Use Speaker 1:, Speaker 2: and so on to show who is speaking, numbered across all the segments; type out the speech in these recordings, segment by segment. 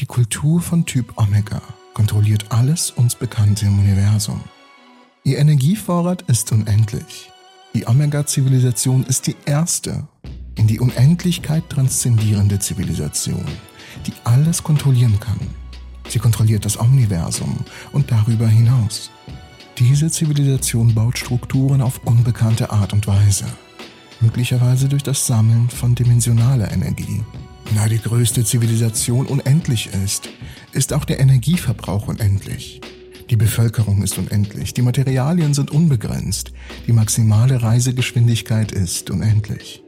Speaker 1: Die Kultur von Typ Omega kontrolliert alles uns Bekannte im Universum. Ihr Energievorrat ist unendlich. Die Omega-Zivilisation ist die erste in die Unendlichkeit transzendierende Zivilisation, die alles kontrollieren kann. Sie kontrolliert das Omniversum und darüber hinaus. Diese Zivilisation baut Strukturen auf unbekannte Art und Weise, möglicherweise durch das Sammeln von dimensionaler Energie. Da die größte Zivilisation unendlich ist, ist auch der Energieverbrauch unendlich. Die Bevölkerung ist unendlich, die Materialien sind unbegrenzt, die maximale Reisegeschwindigkeit ist unendlich.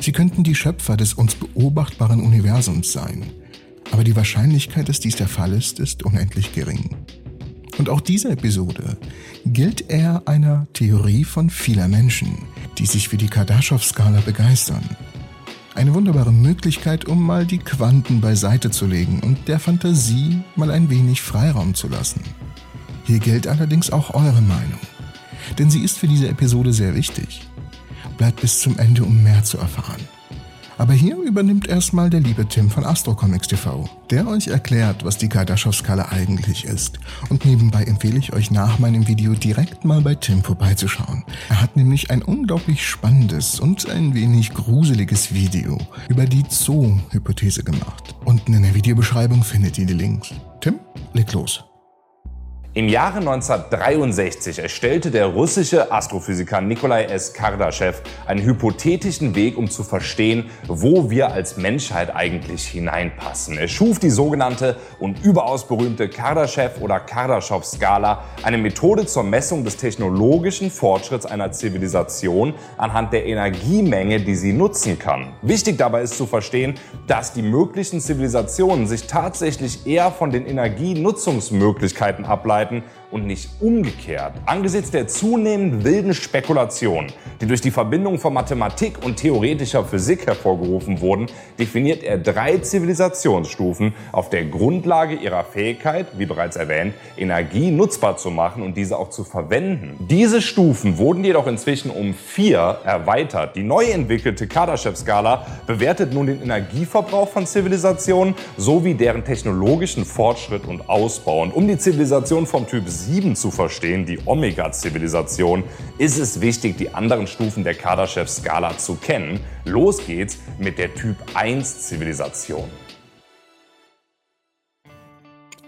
Speaker 1: Sie könnten die Schöpfer des uns beobachtbaren Universums sein, aber die Wahrscheinlichkeit, dass dies der Fall ist, ist unendlich gering. Und auch diese Episode gilt eher einer Theorie von vieler Menschen, die sich für die Kardaschow-Skala begeistern. Eine wunderbare Möglichkeit, um mal die Quanten beiseite zu legen und der Fantasie mal ein wenig Freiraum zu lassen. Hier gilt allerdings auch eure Meinung, denn sie ist für diese Episode sehr wichtig. Bleibt bis zum Ende, um mehr zu erfahren. Aber hier übernimmt erstmal der liebe Tim von Astrocomics TV, der euch erklärt, was die Kardaschow-Skala eigentlich ist. Und nebenbei empfehle ich euch nach meinem Video direkt mal bei Tim vorbeizuschauen. Er hat nämlich ein unglaublich spannendes und ein wenig gruseliges Video über die Zoo-Hypothese gemacht. Unten in der Videobeschreibung findet ihr die Links. Tim, leg los.
Speaker 2: Im Jahre 1963 erstellte der russische Astrophysiker Nikolai S. Kardashev einen hypothetischen Weg, um zu verstehen, wo wir als Menschheit eigentlich hineinpassen. Er schuf die sogenannte und überaus berühmte Kardashev- oder Kardaschow-Skala, eine Methode zur Messung des technologischen Fortschritts einer Zivilisation anhand der Energiemenge, die sie nutzen kann. Wichtig dabei ist zu verstehen, dass die möglichen Zivilisationen sich tatsächlich eher von den Energienutzungsmöglichkeiten ableiten, arbeiten und nicht umgekehrt. Angesichts der zunehmend wilden Spekulationen, die durch die Verbindung von Mathematik und theoretischer Physik hervorgerufen wurden, definiert er drei Zivilisationsstufen auf der Grundlage ihrer Fähigkeit, wie bereits erwähnt, Energie nutzbar zu machen und diese auch zu verwenden. Diese Stufen wurden jedoch inzwischen um vier erweitert. Die neu entwickelte Kardashev-Skala bewertet nun den Energieverbrauch von Zivilisationen sowie deren technologischen Fortschritt und Ausbau. Und um die Zivilisation vom Typ 7 zu verstehen, die Omega-Zivilisation, ist es wichtig, die anderen Stufen der Kardashev-Skala zu kennen. Los geht's mit der Typ 1-Zivilisation.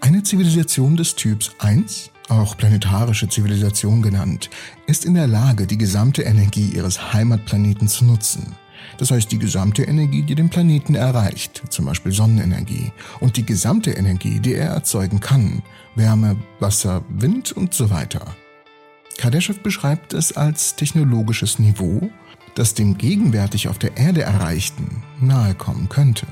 Speaker 1: Eine Zivilisation des Typs 1, auch planetarische Zivilisation genannt, ist in der Lage, die gesamte Energie ihres Heimatplaneten zu nutzen. Das heißt die gesamte Energie, die den Planeten erreicht, zum Beispiel Sonnenenergie, und die gesamte Energie, die er erzeugen kann, Wärme, Wasser, Wind und so weiter. Kardashev beschreibt es als technologisches Niveau, das dem gegenwärtig auf der Erde Erreichten nahe kommen könnte.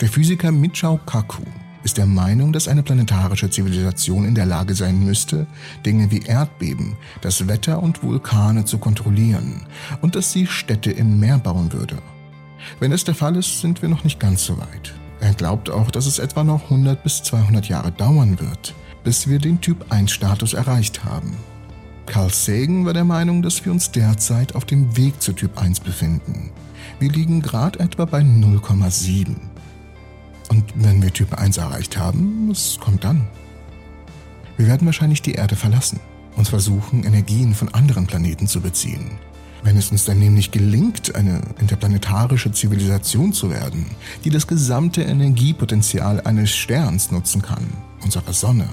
Speaker 1: Der Physiker Michio Kaku ist der Meinung, dass eine planetarische Zivilisation in der Lage sein müsste, Dinge wie Erdbeben, das Wetter und Vulkane zu kontrollieren und dass sie Städte im Meer bauen würde. Wenn das der Fall ist, sind wir noch nicht ganz so weit. Er glaubt auch, dass es etwa noch 100 bis 200 Jahre dauern wird, bis wir den Typ 1 Status erreicht haben. Carl Sagan war der Meinung, dass wir uns derzeit auf dem Weg zu Typ 1 befinden. Wir liegen gerade etwa bei 0,7. Und wenn wir Typ 1 erreicht haben, was kommt dann? Wir werden wahrscheinlich die Erde verlassen und versuchen, Energien von anderen Planeten zu beziehen. Wenn es uns dann nämlich gelingt, eine interplanetarische Zivilisation zu werden, die das gesamte Energiepotenzial eines Sterns nutzen kann, unserer Sonne,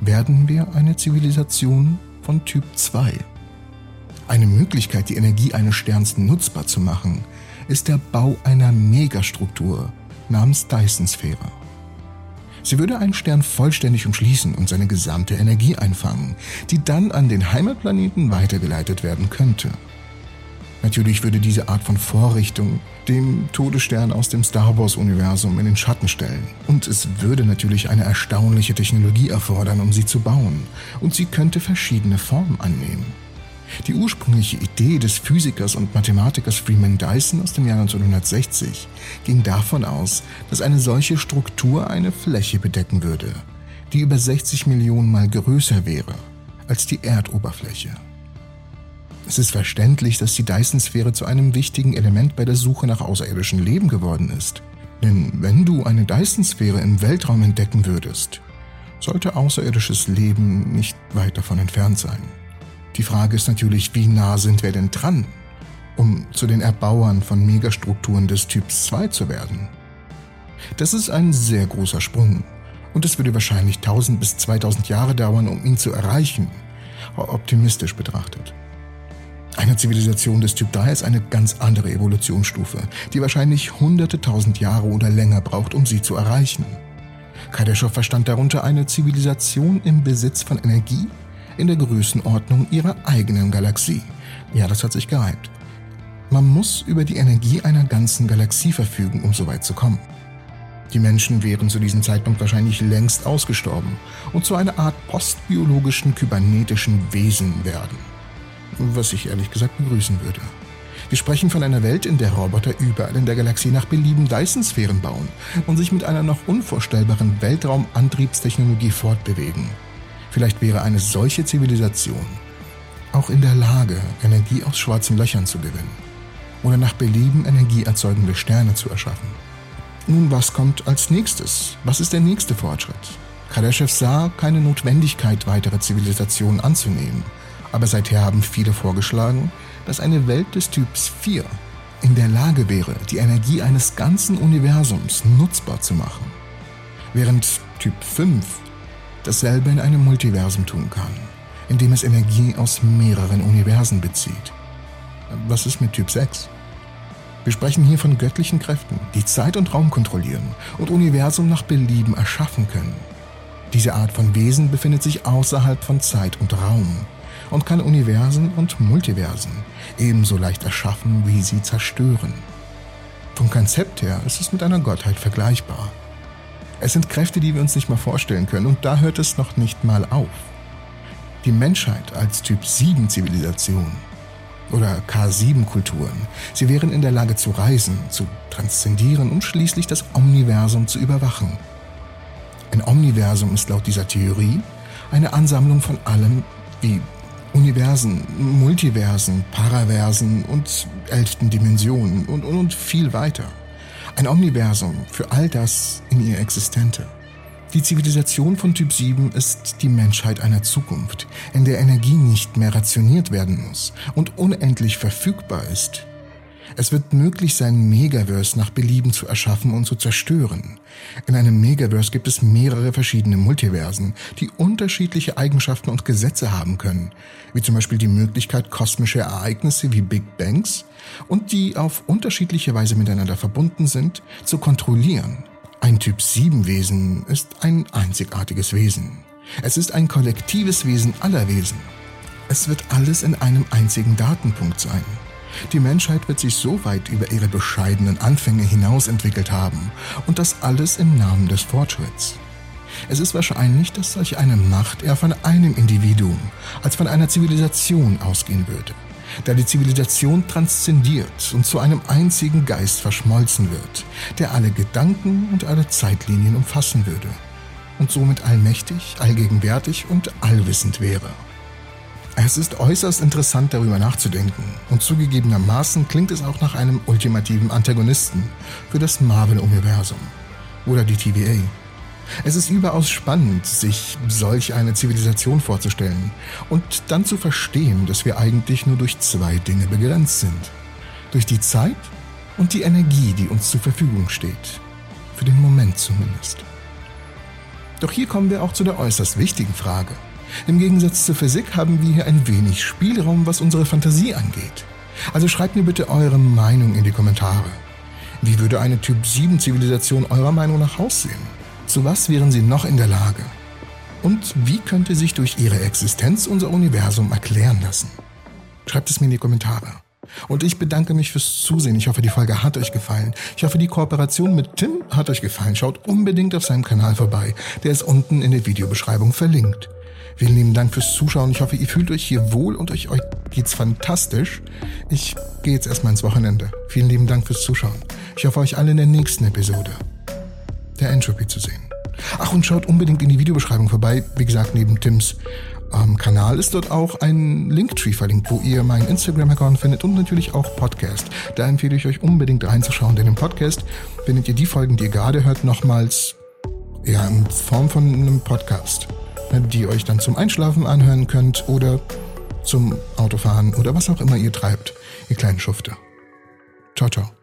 Speaker 1: werden wir eine Zivilisation von Typ 2. Eine Möglichkeit, die Energie eines Sterns nutzbar zu machen, ist der Bau einer Megastruktur namens Dyson-Sphäre. Sie würde einen Stern vollständig umschließen und seine gesamte Energie einfangen, die dann an den Heimatplaneten weitergeleitet werden könnte. Natürlich würde diese Art von Vorrichtung dem Todesstern aus dem Star Wars-Universum in den Schatten stellen. Und es würde natürlich eine erstaunliche Technologie erfordern, um sie zu bauen. Und sie könnte verschiedene Formen annehmen. Die ursprüngliche Idee des Physikers und Mathematikers Freeman Dyson aus dem Jahr 1960 ging davon aus, dass eine solche Struktur eine Fläche bedecken würde, die über 60 Millionen Mal größer wäre als die Erdoberfläche. Es ist verständlich, dass die Dyson-Sphäre zu einem wichtigen Element bei der Suche nach außerirdischem Leben geworden ist. Denn wenn du eine Dyson-Sphäre im Weltraum entdecken würdest, sollte außerirdisches Leben nicht weit davon entfernt sein. Die Frage ist natürlich, wie nah sind wir denn dran, um zu den Erbauern von Megastrukturen des Typs 2 zu werden? Das ist ein sehr großer Sprung und es würde wahrscheinlich 1000 bis 2000 Jahre dauern, um ihn zu erreichen, optimistisch betrachtet. Eine Zivilisation des Typ 3 ist eine ganz andere Evolutionsstufe, die wahrscheinlich hunderte tausend Jahre oder länger braucht, um sie zu erreichen. Kardaschow verstand darunter eine Zivilisation im Besitz von Energie in der Größenordnung ihrer eigenen Galaxie. Ja, das hat sich gereimt. Man muss über die Energie einer ganzen Galaxie verfügen, um so weit zu kommen. Die Menschen wären zu diesem Zeitpunkt wahrscheinlich längst ausgestorben und zu einer Art postbiologischen kybernetischen Wesen werden. Was ich ehrlich gesagt begrüßen würde. Wir sprechen von einer Welt, in der Roboter überall in der Galaxie nach Belieben Dyson-Sphären bauen und sich mit einer noch unvorstellbaren Weltraumantriebstechnologie fortbewegen. Vielleicht wäre eine solche Zivilisation auch in der Lage, Energie aus schwarzen Löchern zu gewinnen oder nach Belieben energieerzeugende Sterne zu erschaffen. Nun, was kommt als nächstes? Was ist der nächste Fortschritt? Kardashev sah keine Notwendigkeit, weitere Zivilisationen anzunehmen, aber seither haben viele vorgeschlagen, dass eine Welt des Typs 4 in der Lage wäre, die Energie eines ganzen Universums nutzbar zu machen, während Typ 5 dasselbe in einem Multiversum tun kann, indem es Energie aus mehreren Universen bezieht. Was ist mit Typ 6? Wir sprechen hier von göttlichen Kräften, die Zeit und Raum kontrollieren und Universum nach Belieben erschaffen können. Diese Art von Wesen befindet sich außerhalb von Zeit und Raum und kann Universen und Multiversen ebenso leicht erschaffen, wie sie zerstören. Vom Konzept her ist es mit einer Gottheit vergleichbar. Es sind Kräfte, die wir uns nicht mal vorstellen können und da hört es noch nicht mal auf. Die Menschheit als Typ 7 Zivilisation oder K7 Kulturen, sie wären in der Lage zu reisen, zu transzendieren und schließlich das Omniversum zu überwachen. Ein Omniversum ist laut dieser Theorie eine Ansammlung von allem wie Universen, Multiversen, Paraversen und elften Dimensionen und, und, und viel weiter. Ein Omniversum für all das in ihr Existente. Die Zivilisation von Typ 7 ist die Menschheit einer Zukunft, in der Energie nicht mehr rationiert werden muss und unendlich verfügbar ist. Es wird möglich sein, Megaverse nach Belieben zu erschaffen und zu zerstören. In einem Megaverse gibt es mehrere verschiedene Multiversen, die unterschiedliche Eigenschaften und Gesetze haben können, wie zum Beispiel die Möglichkeit, kosmische Ereignisse wie Big Bangs und die auf unterschiedliche Weise miteinander verbunden sind, zu kontrollieren. Ein Typ 7 Wesen ist ein einzigartiges Wesen. Es ist ein kollektives Wesen aller Wesen. Es wird alles in einem einzigen Datenpunkt sein. Die Menschheit wird sich so weit über ihre bescheidenen Anfänge hinaus entwickelt haben und das alles im Namen des Fortschritts. Es ist wahrscheinlich, dass solch eine Macht eher von einem Individuum als von einer Zivilisation ausgehen würde, da die Zivilisation transzendiert und zu einem einzigen Geist verschmolzen wird, der alle Gedanken und alle Zeitlinien umfassen würde und somit allmächtig, allgegenwärtig und allwissend wäre. Es ist äußerst interessant darüber nachzudenken und zugegebenermaßen klingt es auch nach einem ultimativen Antagonisten für das Marvel-Universum oder die TVA. Es ist überaus spannend, sich solch eine Zivilisation vorzustellen und dann zu verstehen, dass wir eigentlich nur durch zwei Dinge begrenzt sind. Durch die Zeit und die Energie, die uns zur Verfügung steht. Für den Moment zumindest. Doch hier kommen wir auch zu der äußerst wichtigen Frage. Im Gegensatz zur Physik haben wir hier ein wenig Spielraum, was unsere Fantasie angeht. Also schreibt mir bitte eure Meinung in die Kommentare. Wie würde eine Typ 7 Zivilisation eurer Meinung nach aussehen? Zu was wären sie noch in der Lage? Und wie könnte sich durch ihre Existenz unser Universum erklären lassen? Schreibt es mir in die Kommentare. Und ich bedanke mich fürs Zusehen. Ich hoffe, die Folge hat euch gefallen. Ich hoffe, die Kooperation mit Tim hat euch gefallen. Schaut unbedingt auf seinem Kanal vorbei. Der ist unten in der Videobeschreibung verlinkt. Vielen lieben Dank fürs Zuschauen. Ich hoffe, ihr fühlt euch hier wohl und euch, euch geht's fantastisch. Ich gehe jetzt erstmal ins Wochenende. Vielen lieben Dank fürs Zuschauen. Ich hoffe, euch alle in der nächsten Episode der Entropy zu sehen. Ach, und schaut unbedingt in die Videobeschreibung vorbei. Wie gesagt, neben Tims ähm, Kanal ist dort auch ein Linktree verlinkt, wo ihr meinen Instagram-Account findet und natürlich auch Podcast. Da empfehle ich euch unbedingt reinzuschauen, denn im Podcast findet ihr die Folgen, die ihr gerade hört, nochmals ja, in Form von einem Podcast die euch dann zum Einschlafen anhören könnt oder zum Autofahren oder was auch immer ihr treibt, ihr kleinen Schufte. Ciao, ciao.